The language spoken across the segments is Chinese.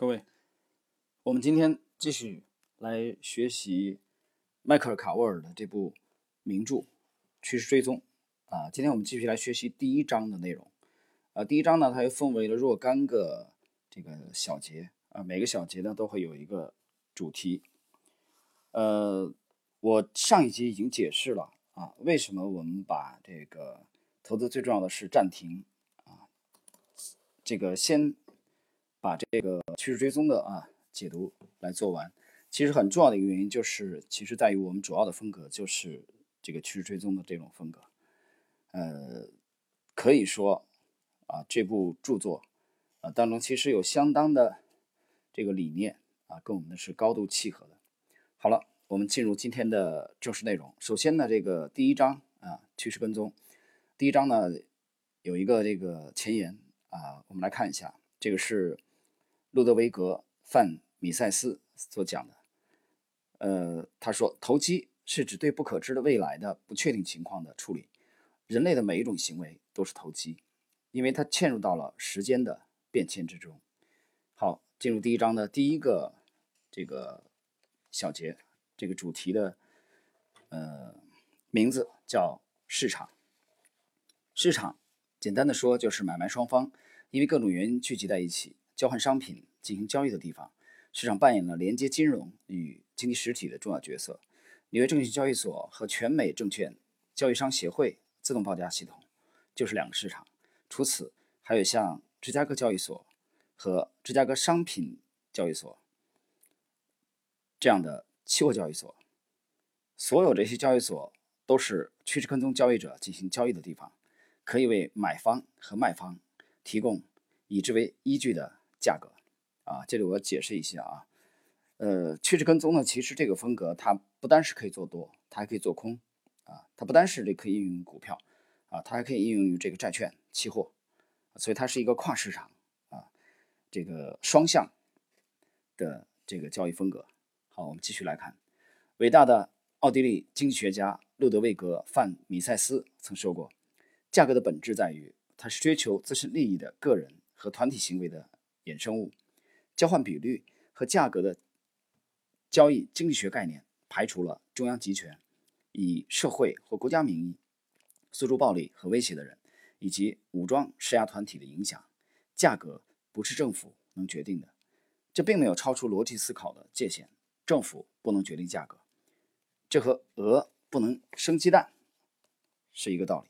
各位，我们今天继续来学习迈克尔·卡沃尔的这部名著《趋势追踪》啊。今天我们继续来学习第一章的内容。啊，第一章呢，它又分为了若干个这个小节啊，每个小节呢都会有一个主题。呃，我上一集已经解释了啊，为什么我们把这个投资最重要的是暂停啊，这个先。把这个趋势追踪的啊解读来做完，其实很重要的一个原因就是，其实在于我们主要的风格就是这个趋势追踪的这种风格。呃，可以说啊，这部著作啊当中其实有相当的这个理念啊，跟我们的是高度契合的。好了，我们进入今天的正式内容。首先呢，这个第一章啊，趋势跟踪，第一章呢有一个这个前言啊，我们来看一下，这个是。路德维格·范米塞斯所讲的，呃，他说，投机是指对不可知的未来的不确定情况的处理。人类的每一种行为都是投机，因为它嵌入到了时间的变迁之中。好，进入第一章的第一个这个小节，这个主题的呃名字叫市场。市场简单的说就是买卖双方因为各种原因聚集在一起。交换商品进行交易的地方，市场扮演了连接金融与经济实体的重要角色。纽约证券交易所和全美证券交易商协会自动报价系统就是两个市场。除此，还有像芝加哥交易所和芝加哥商品交易所这样的期货交易所。所有这些交易所都是趋势跟踪交易者进行交易的地方，可以为买方和卖方提供以之为依据的。价格，啊，这里我要解释一下啊，呃，趋势跟踪呢，其实这个风格它不单是可以做多，它还可以做空，啊，它不单是这可以应用于股票，啊，它还可以应用于这个债券、期货，所以它是一个跨市场啊，这个双向的这个交易风格。好，我们继续来看，伟大的奥地利经济学家路德维格·范米塞斯曾说过，价格的本质在于它是追求自身利益的个人和团体行为的。衍生物交换比率和价格的交易经济学概念排除了中央集权、以社会或国家名义诉诸暴力和威胁的人，以及武装施压团体的影响。价格不是政府能决定的，这并没有超出逻辑思考的界限。政府不能决定价格，这和鹅不能生鸡蛋是一个道理。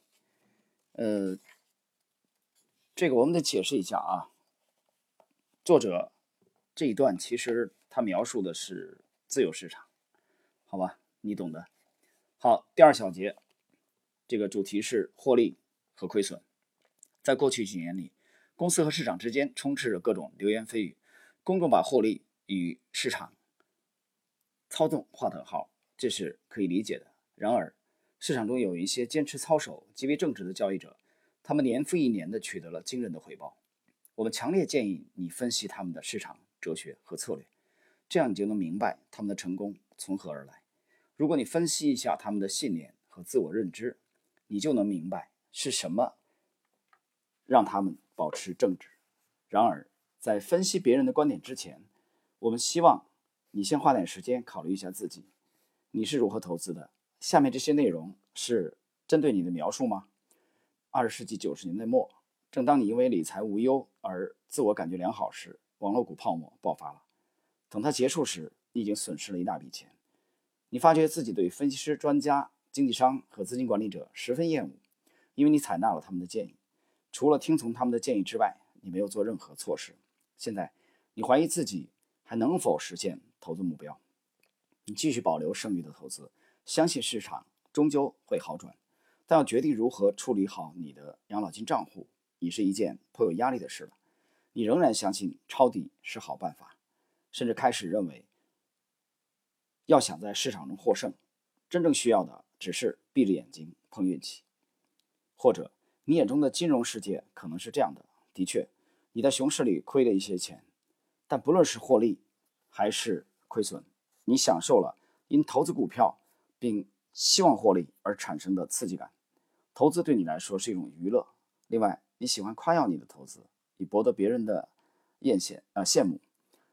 呃，这个我们得解释一下啊。作者这一段其实他描述的是自由市场，好吧，你懂的。好，第二小节，这个主题是获利和亏损。在过去几年里，公司和市场之间充斥着各种流言蜚语，公众把获利与市场操纵划等号，这是可以理解的。然而，市场中有一些坚持操守、极为正直的交易者，他们年复一年地取得了惊人的回报。我们强烈建议你分析他们的市场哲学和策略，这样你就能明白他们的成功从何而来。如果你分析一下他们的信念和自我认知，你就能明白是什么让他们保持正直。然而，在分析别人的观点之前，我们希望你先花点时间考虑一下自己：你是如何投资的？下面这些内容是针对你的描述吗？二十世纪九十年代末。正当你因为理财无忧而自我感觉良好时，网络股泡沫爆发了。等它结束时，你已经损失了一大笔钱。你发觉自己对分析师、专家、经纪商和资金管理者十分厌恶，因为你采纳了他们的建议。除了听从他们的建议之外，你没有做任何措施。现在，你怀疑自己还能否实现投资目标。你继续保留剩余的投资，相信市场终究会好转，但要决定如何处理好你的养老金账户。已是一件颇有压力的事了。你仍然相信抄底是好办法，甚至开始认为，要想在市场中获胜，真正需要的只是闭着眼睛碰运气。或者，你眼中的金融世界可能是这样的：的确，你在熊市里亏了一些钱，但不论是获利还是亏损，你享受了因投资股票并希望获利而产生的刺激感。投资对你来说是一种娱乐。另外，你喜欢夸耀你的投资，以博得别人的艳羡啊羡慕。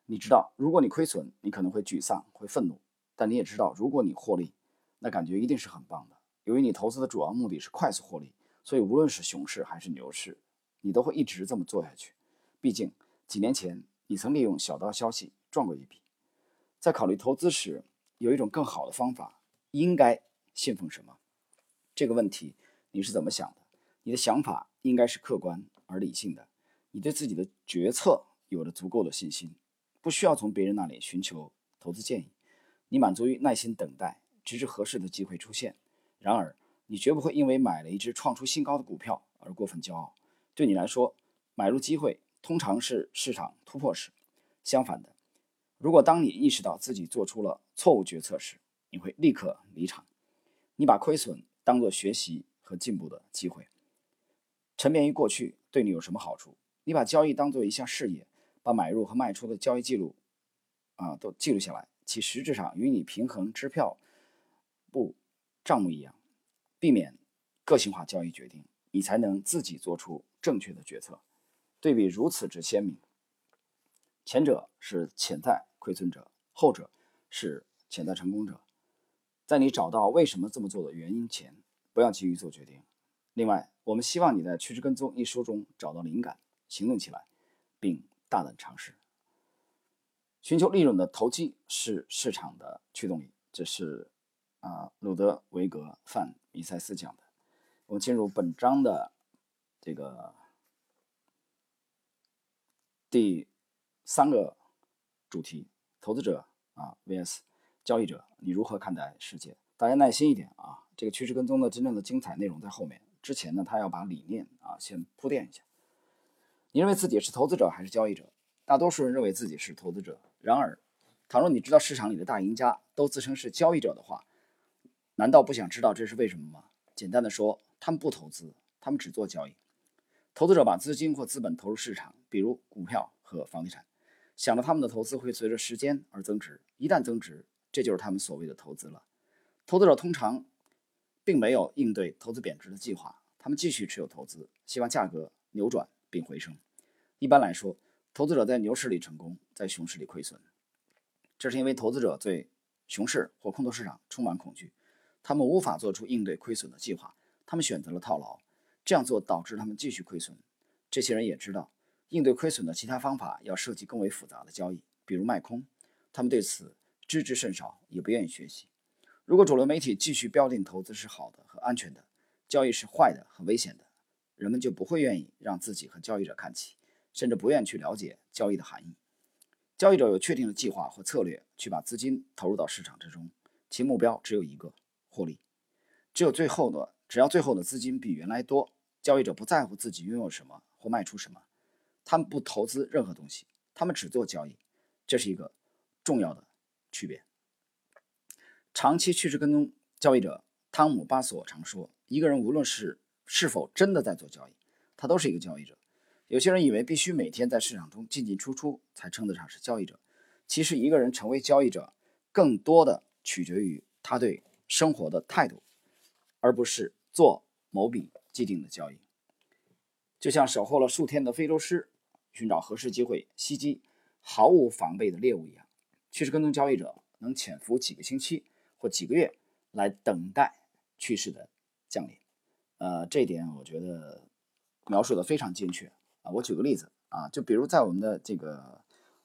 你知道，如果你亏损，你可能会沮丧、会愤怒，但你也知道，如果你获利，那感觉一定是很棒的。由于你投资的主要目的是快速获利，所以无论是熊市还是牛市，你都会一直这么做下去。毕竟几年前你曾利用小道消息赚过一笔。在考虑投资时，有一种更好的方法，应该信奉什么？这个问题你是怎么想的？你的想法应该是客观而理性的。你对自己的决策有了足够的信心。不需要从别人那里寻求投资建议，你满足于耐心等待，直至合适的机会出现。然而，你绝不会因为买了一只创出新高的股票而过分骄傲。对你来说，买入机会通常是市场突破时。相反的，如果当你意识到自己做出了错误决策时，你会立刻离场。你把亏损当作学习和进步的机会。沉湎于过去对你有什么好处？你把交易当做一项事业。把买入和卖出的交易记录，啊，都记录下来，其实质上与你平衡支票簿账目一样，避免个性化交易决定，你才能自己做出正确的决策。对比如此之鲜明，前者是潜在亏损者，后者是潜在成功者。在你找到为什么这么做的原因前，不要急于做决定。另外，我们希望你在《趋势跟踪》一书中找到灵感，行动起来，并。大胆尝试，寻求利润的投机是市场的驱动力。这是啊，鲁德维格范米塞斯讲的。我们进入本章的这个第三个主题：投资者啊 vs 交易者，你如何看待世界？大家耐心一点啊，这个趋势跟踪的真正的精彩内容在后面。之前呢，他要把理念啊先铺垫一下。你认为自己是投资者还是交易者？大多数人认为自己是投资者。然而，倘若你知道市场里的大赢家都自称是交易者的话，难道不想知道这是为什么吗？简单的说，他们不投资，他们只做交易。投资者把资金或资本投入市场，比如股票和房地产，想着他们的投资会随着时间而增值。一旦增值，这就是他们所谓的投资了。投资者通常并没有应对投资贬值的计划，他们继续持有投资，希望价格扭转并回升。一般来说，投资者在牛市里成功，在熊市里亏损。这是因为投资者对熊市或空头市场充满恐惧，他们无法做出应对亏损的计划，他们选择了套牢。这样做导致他们继续亏损。这些人也知道，应对亏损的其他方法要涉及更为复杂的交易，比如卖空。他们对此知之甚少，也不愿意学习。如果主流媒体继续标定投资是好的和安全的，交易是坏的和危险的，人们就不会愿意让自己和交易者看齐。甚至不愿去了解交易的含义。交易者有确定的计划和策略，去把资金投入到市场之中，其目标只有一个：获利。只有最后的，只要最后的资金比原来多，交易者不在乎自己拥有什么或卖出什么，他们不投资任何东西，他们只做交易。这是一个重要的区别。长期趋势跟踪交易者汤姆·巴索常说：“一个人无论是是否真的在做交易，他都是一个交易者。”有些人以为必须每天在市场中进进出出才称得上是交易者。其实，一个人成为交易者，更多的取决于他对生活的态度，而不是做某笔既定的交易。就像守候了数天的非洲狮，寻找合适机会袭击毫无防备的猎物一样，趋势跟踪交易者能潜伏几个星期或几个月来等待趋势的降临。呃，这一点我觉得描述的非常精确啊。我举个例子啊，就比如在我们的这个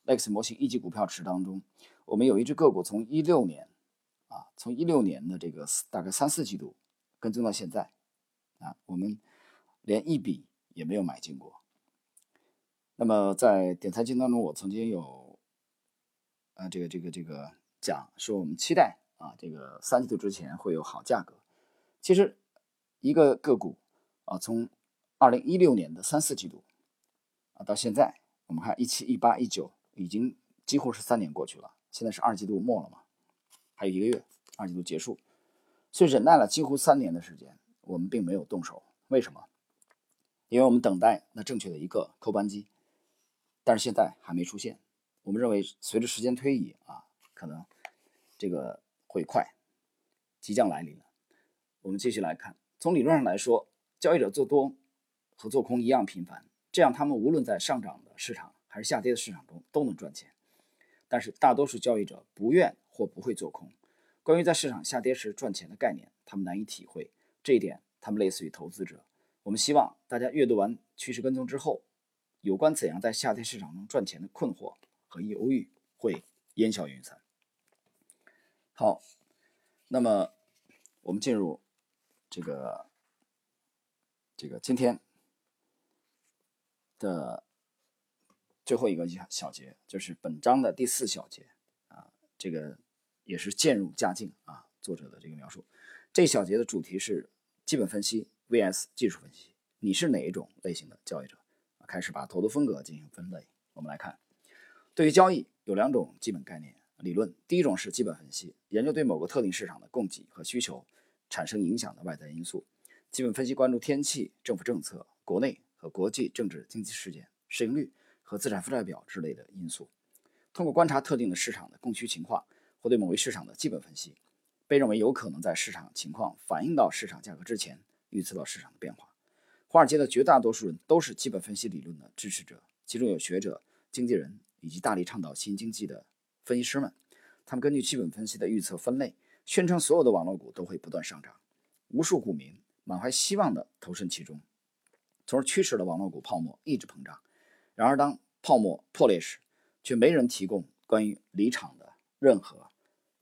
Lex 模型一级股票池当中，我们有一只个股从一六年啊，从一六年的这个大概三四季度跟踪到现在啊，我们连一笔也没有买进过。那么在点财经当中，我曾经有啊这个这个这个讲说，我们期待啊这个三季度之前会有好价格。其实一个个股啊，从二零一六年的三四季度啊。到现在，我们看一七、一八、一九，已经几乎是三年过去了。现在是二季度末了嘛，还有一个月，二季度结束，所以忍耐了几乎三年的时间，我们并没有动手。为什么？因为我们等待那正确的一个扣扳机，但是现在还没出现。我们认为，随着时间推移啊，可能这个会快，即将来临了。我们继续来看，从理论上来说，交易者做多和做空一样频繁。这样，他们无论在上涨的市场还是下跌的市场中都能赚钱。但是大多数交易者不愿或不会做空。关于在市场下跌时赚钱的概念，他们难以体会这一点。他们类似于投资者。我们希望大家阅读完趋势跟踪之后，有关怎样在下跌市场中赚钱的困惑和犹豫会烟消云散。好，那么我们进入这个这个今天的最后一个小节，就是本章的第四小节啊，这个也是渐入佳境啊。作者的这个描述，这小节的主题是基本分析 vs 技术分析，你是哪一种类型的交易者？开始把投资风格进行分类。我们来看，对于交易有两种基本概念。理论第一种是基本分析，研究对某个特定市场的供给和需求产生影响的外在因素。基本分析关注天气、政府政策、国内和国际政治经济事件、市盈率和资产负债表之类的因素。通过观察特定的市场的供需情况或对某一市场的基本分析，被认为有可能在市场情况反映到市场价格之前预测到市场的变化。华尔街的绝大多数人都是基本分析理论的支持者，其中有学者、经纪人以及大力倡导新经济的。分析师们，他们根据基本分析的预测分类，宣称所有的网络股都会不断上涨。无数股民满怀希望地投身其中，从而驱使了网络股泡沫一直膨胀。然而，当泡沫破裂时，却没人提供关于离场的任何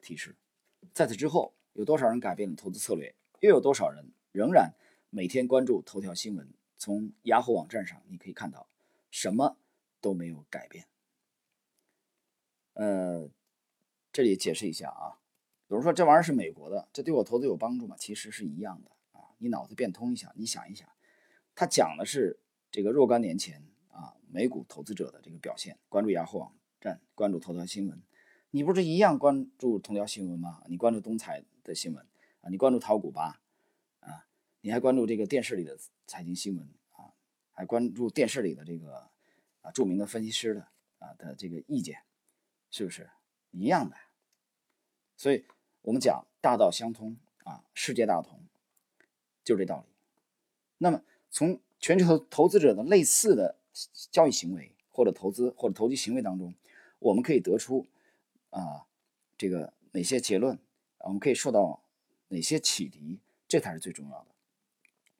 提示。在此之后，有多少人改变了投资策略？又有多少人仍然每天关注头条新闻？从雅虎网站上，你可以看到，什么都没有改变。呃，这里解释一下啊，有人说这玩意儿是美国的，这对我投资有帮助吗？其实是一样的啊，你脑子变通一下，你想一想，他讲的是这个若干年前啊，美股投资者的这个表现，关注雅虎网站，关注头条新闻，你不是一样关注头条新闻吗？你关注东财的新闻啊，你关注淘股吧啊，你还关注这个电视里的财经新闻啊，还关注电视里的这个啊著名的分析师的啊的这个意见。是不是一样的？所以我们讲大道相通啊，世界大同，就这道理。那么从全球投资者的类似的交易行为或者投资或者投机行为当中，我们可以得出啊这个哪些结论？我们可以受到哪些启迪？这才是最重要的。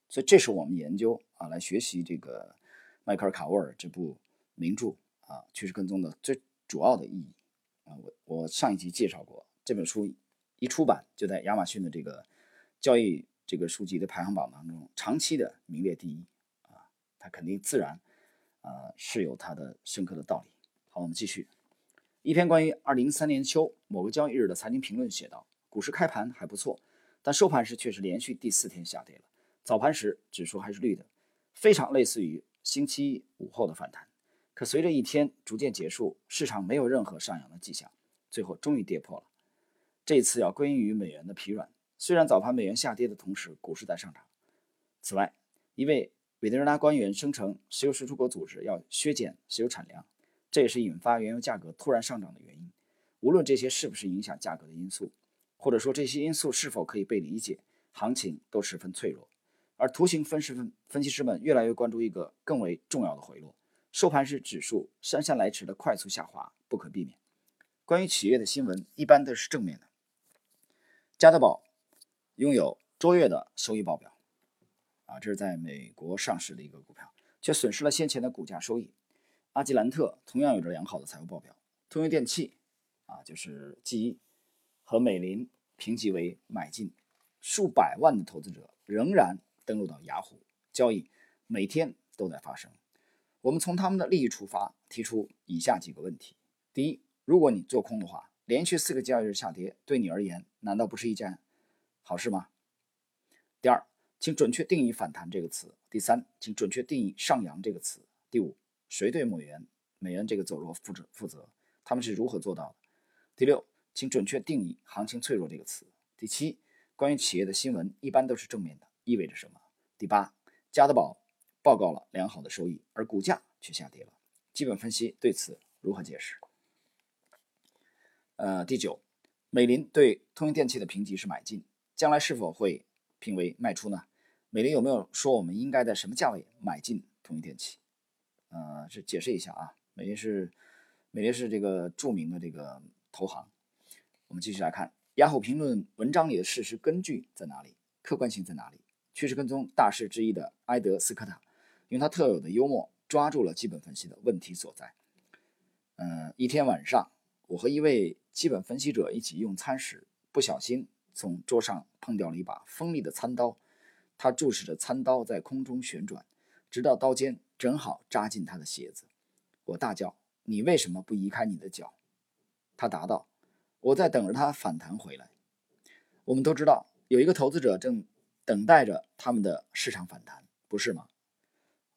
所以这是我们研究啊来学习这个迈克尔·卡沃尔这部名著啊趋势跟踪的最主要的意义。我我上一集介绍过这本书一出版就在亚马逊的这个交易这个书籍的排行榜当中长期的名列第一啊，它肯定自然啊是有它的深刻的道理。好，我们继续一篇关于二零一三年秋某个交易日的财经评论写道：股市开盘还不错，但收盘时却是连续第四天下跌了。早盘时指数还是绿的，非常类似于星期五后的反弹。可随着一天逐渐结束，市场没有任何上扬的迹象，最后终于跌破了。这次要归因于美元的疲软。虽然早盘美元下跌的同时，股市在上涨。此外，一位委内瑞拉官员声称，石油输出国组织要削减石油产量，这也是引发原油价格突然上涨的原因。无论这些是不是影响价格的因素，或者说这些因素是否可以被理解，行情都十分脆弱。而图形分析分分析师们越来越关注一个更为重要的回落。收盘时，指数姗姗来迟的快速下滑不可避免。关于企业的新闻一般都是正面的。加德宝拥有卓越的收益报表，啊，这是在美国上市的一个股票，却损失了先前的股价收益。阿吉兰特同样有着良好的财务报表。通用电气，啊，就是记忆和美林评级为买进，数百万的投资者仍然登录到雅虎交易，每天都在发生。我们从他们的利益出发，提出以下几个问题：第一，如果你做空的话，连续四个交易日下跌，对你而言难道不是一件好事吗？第二，请准确定义“反弹”这个词。第三，请准确定义“上扬”这个词。第五，谁对美元美元这个走弱负责负责？他们是如何做到的？第六，请准确定义“行情脆弱”这个词。第七，关于企业的新闻一般都是正面的，意味着什么？第八，加德堡。报告了良好的收益，而股价却下跌了。基本分析对此如何解释？呃，第九，美林对通用电气的评级是买进，将来是否会评为卖出呢？美林有没有说我们应该在什么价位买进通用电气？呃，是解释一下啊，美林是美林是这个著名的这个投行。我们继续来看雅虎评论文章里的事实根据在哪里，客观性在哪里？趋势跟踪大师之一的埃德斯科塔用他特有的幽默抓住了基本分析的问题所在。嗯，一天晚上，我和一位基本分析者一起用餐时，不小心从桌上碰掉了一把锋利的餐刀。他注视着餐刀在空中旋转，直到刀尖正好扎进他的鞋子。我大叫：“你为什么不移开你的脚？”他答道：“我在等着他反弹回来。”我们都知道，有一个投资者正等待着他们的市场反弹，不是吗？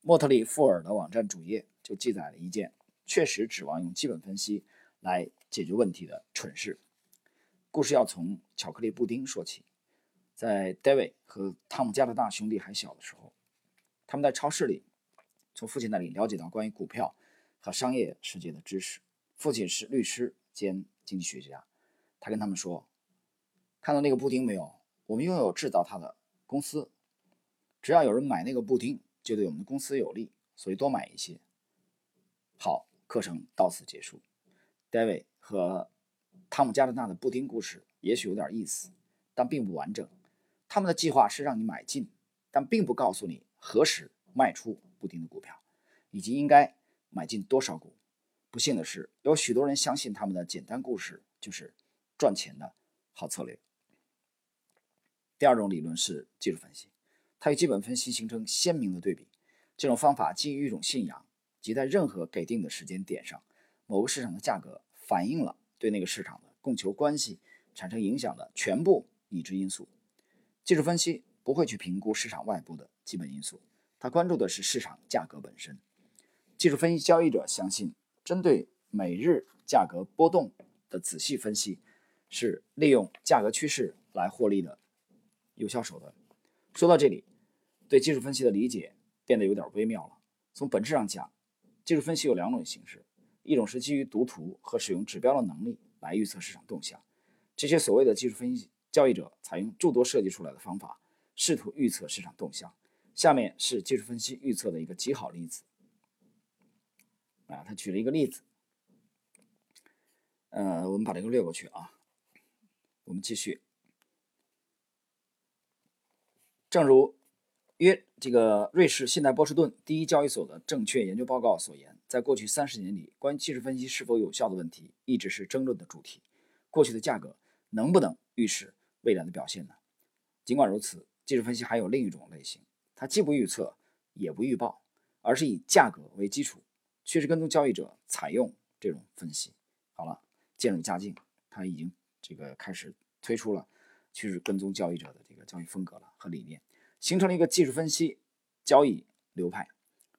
莫特里·富尔的网站主页就记载了一件确实指望用基本分析来解决问题的蠢事。故事要从巧克力布丁说起。在 David 和汤姆加拿大兄弟还小的时候，他们在超市里从父亲那里了解到关于股票和商业世界的知识。父亲是律师兼经济学家，他跟他们说：“看到那个布丁没有？我们拥有制造它的公司，只要有人买那个布丁，就对我们的公司有利，所以多买一些。”好，课程到此结束。David 和汤姆加德纳的布丁故事也许有点意思，但并不完整。他们的计划是让你买进，但并不告诉你何时卖出布丁的股票，以及应该买进多少股。不幸的是，有许多人相信他们的简单故事就是赚钱的好策略。第二种理论是技术分析，它与基本分析形成鲜明的对比。这种方法基于一种信仰，即在任何给定的时间点上，某个市场的价格反映了对那个市场的供求关系产生影响的全部已知因素。技术分析不会去评估市场外部的基本因素，它关注的是市场价格本身。技术分析交易者相信，针对每日价格波动的仔细分析，是利用价格趋势来获利的有效手段。说到这里，对技术分析的理解变得有点微妙了。从本质上讲，技术分析有两种形式：一种是基于读图和使用指标的能力来预测市场动向，这些所谓的技术分析。交易者采用诸多设计出来的方法，试图预测市场动向。下面是技术分析预测的一个极好例子。啊，他举了一个例子。呃，我们把这个略过去啊。我们继续。正如约这个瑞士信贷波士顿第一交易所的证券研究报告所言，在过去三十年里，关于技术分析是否有效的问题一直是争论的主题。过去的价格能不能预示？未来的表现呢？尽管如此，技术分析还有另一种类型，它既不预测，也不预报，而是以价格为基础。趋势跟踪交易者采用这种分析。好了，渐入佳境，他已经这个开始推出了趋势跟踪交易者的这个交易风格了和理念，形成了一个技术分析交易流派。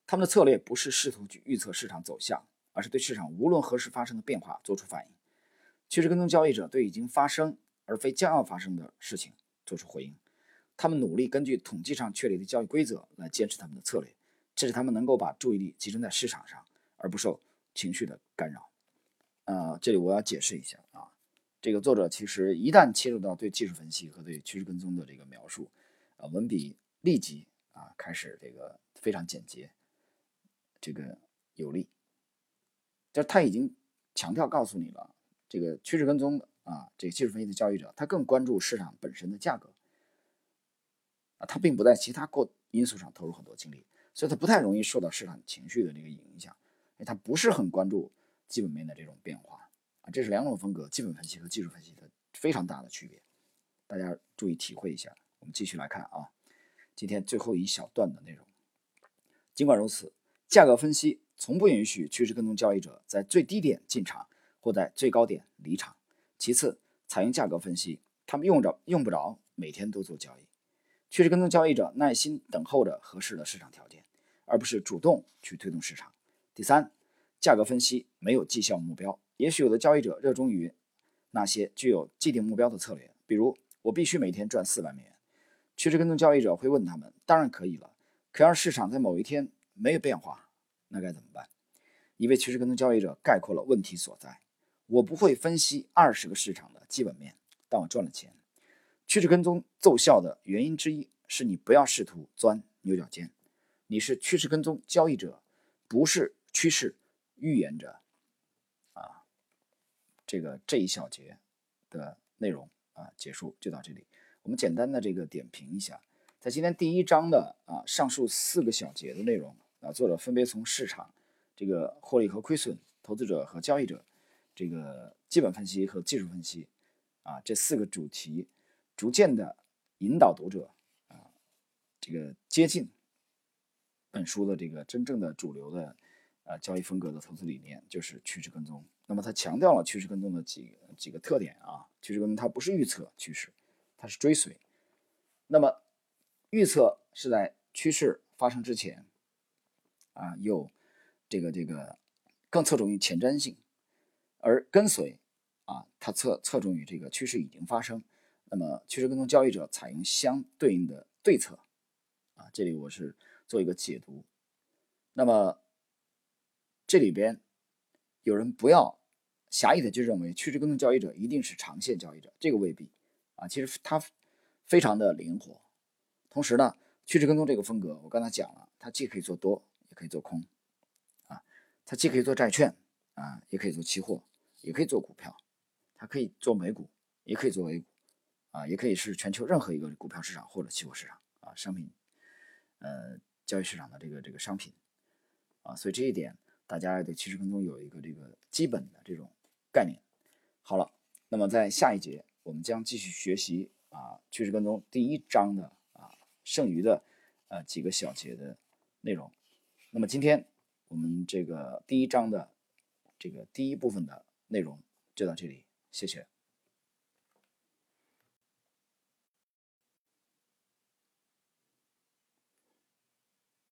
他们的策略不是试图去预测市场走向，而是对市场无论何时发生的变化做出反应。趋势跟踪交易者对已经发生。而非将要发生的事情做出回应。他们努力根据统计上确立的交易规则来坚持他们的策略，这使他们能够把注意力集中在市场上，而不受情绪的干扰。呃，这里我要解释一下啊，这个作者其实一旦切入到对技术分析和对趋势跟踪的这个描述，啊，文笔立即啊开始这个非常简洁，这个有力。就是他已经强调告诉你了，这个趋势跟踪。啊，这个技术分析的交易者，他更关注市场本身的价格，啊，他并不在其他过因素上投入很多精力，所以他不太容易受到市场情绪的这个影响，因为他不是很关注基本面的这种变化，啊，这是两种风格，基本分析和技术分析的非常大的区别，大家注意体会一下。我们继续来看啊，今天最后一小段的内容。尽管如此，价格分析从不允许趋势跟踪交易者在最低点进场或在最高点离场。其次，采用价格分析，他们用着用不着每天都做交易。趋势跟踪交易者耐心等候着合适的市场条件，而不是主动去推动市场。第三，价格分析没有绩效目标。也许有的交易者热衷于那些具有既定目标的策略，比如我必须每天赚四万美元。趋势跟踪交易者会问他们：“当然可以了，可要是市场在某一天没有变化，那该怎么办？”一位趋势跟踪交易者概括了问题所在。我不会分析二十个市场的基本面，但我赚了钱。趋势跟踪奏效的原因之一是你不要试图钻牛角尖。你是趋势跟踪交易者，不是趋势预言者。啊这个这一小节的内容啊结束就到这里。我们简单的这个点评一下，在今天第一章的啊上述四个小节的内容啊，作者分别从市场这个获利和亏损、投资者和交易者这个基本分析和技术分析啊这四个主题，逐渐的引导读者啊这个接近本书的这个真正的主流的。啊，交易风格的投资理念就是趋势跟踪。那么它强调了趋势跟踪的几几个特点啊，趋势跟踪它不是预测趋势，它是追随。那么预测是在趋势发生之前啊，有这个这个更侧重于前瞻性，而跟随啊，它侧侧重于这个趋势已经发生。那么趋势跟踪交易者采用相对应的对策啊，这里我是做一个解读。那么。这里边有人不要狭义的就认为趋势跟踪交易者一定是长线交易者，这个未必啊。其实它非常的灵活。同时呢，趋势跟踪这个风格，我刚才讲了，它既可以做多，也可以做空啊。它既可以做债券啊，也可以做期货，也可以做股票。它可以做美股，也可以做 A 股啊，也可以是全球任何一个股票市场或者期货市场啊，商品呃交易市场的这个这个商品啊。所以这一点。大家对趋势跟踪有一个这个基本的这种概念。好了，那么在下一节我们将继续学习啊趋势跟踪第一章的啊剩余的呃几个小节的内容。那么今天我们这个第一章的这个第一部分的内容就到这里，谢谢。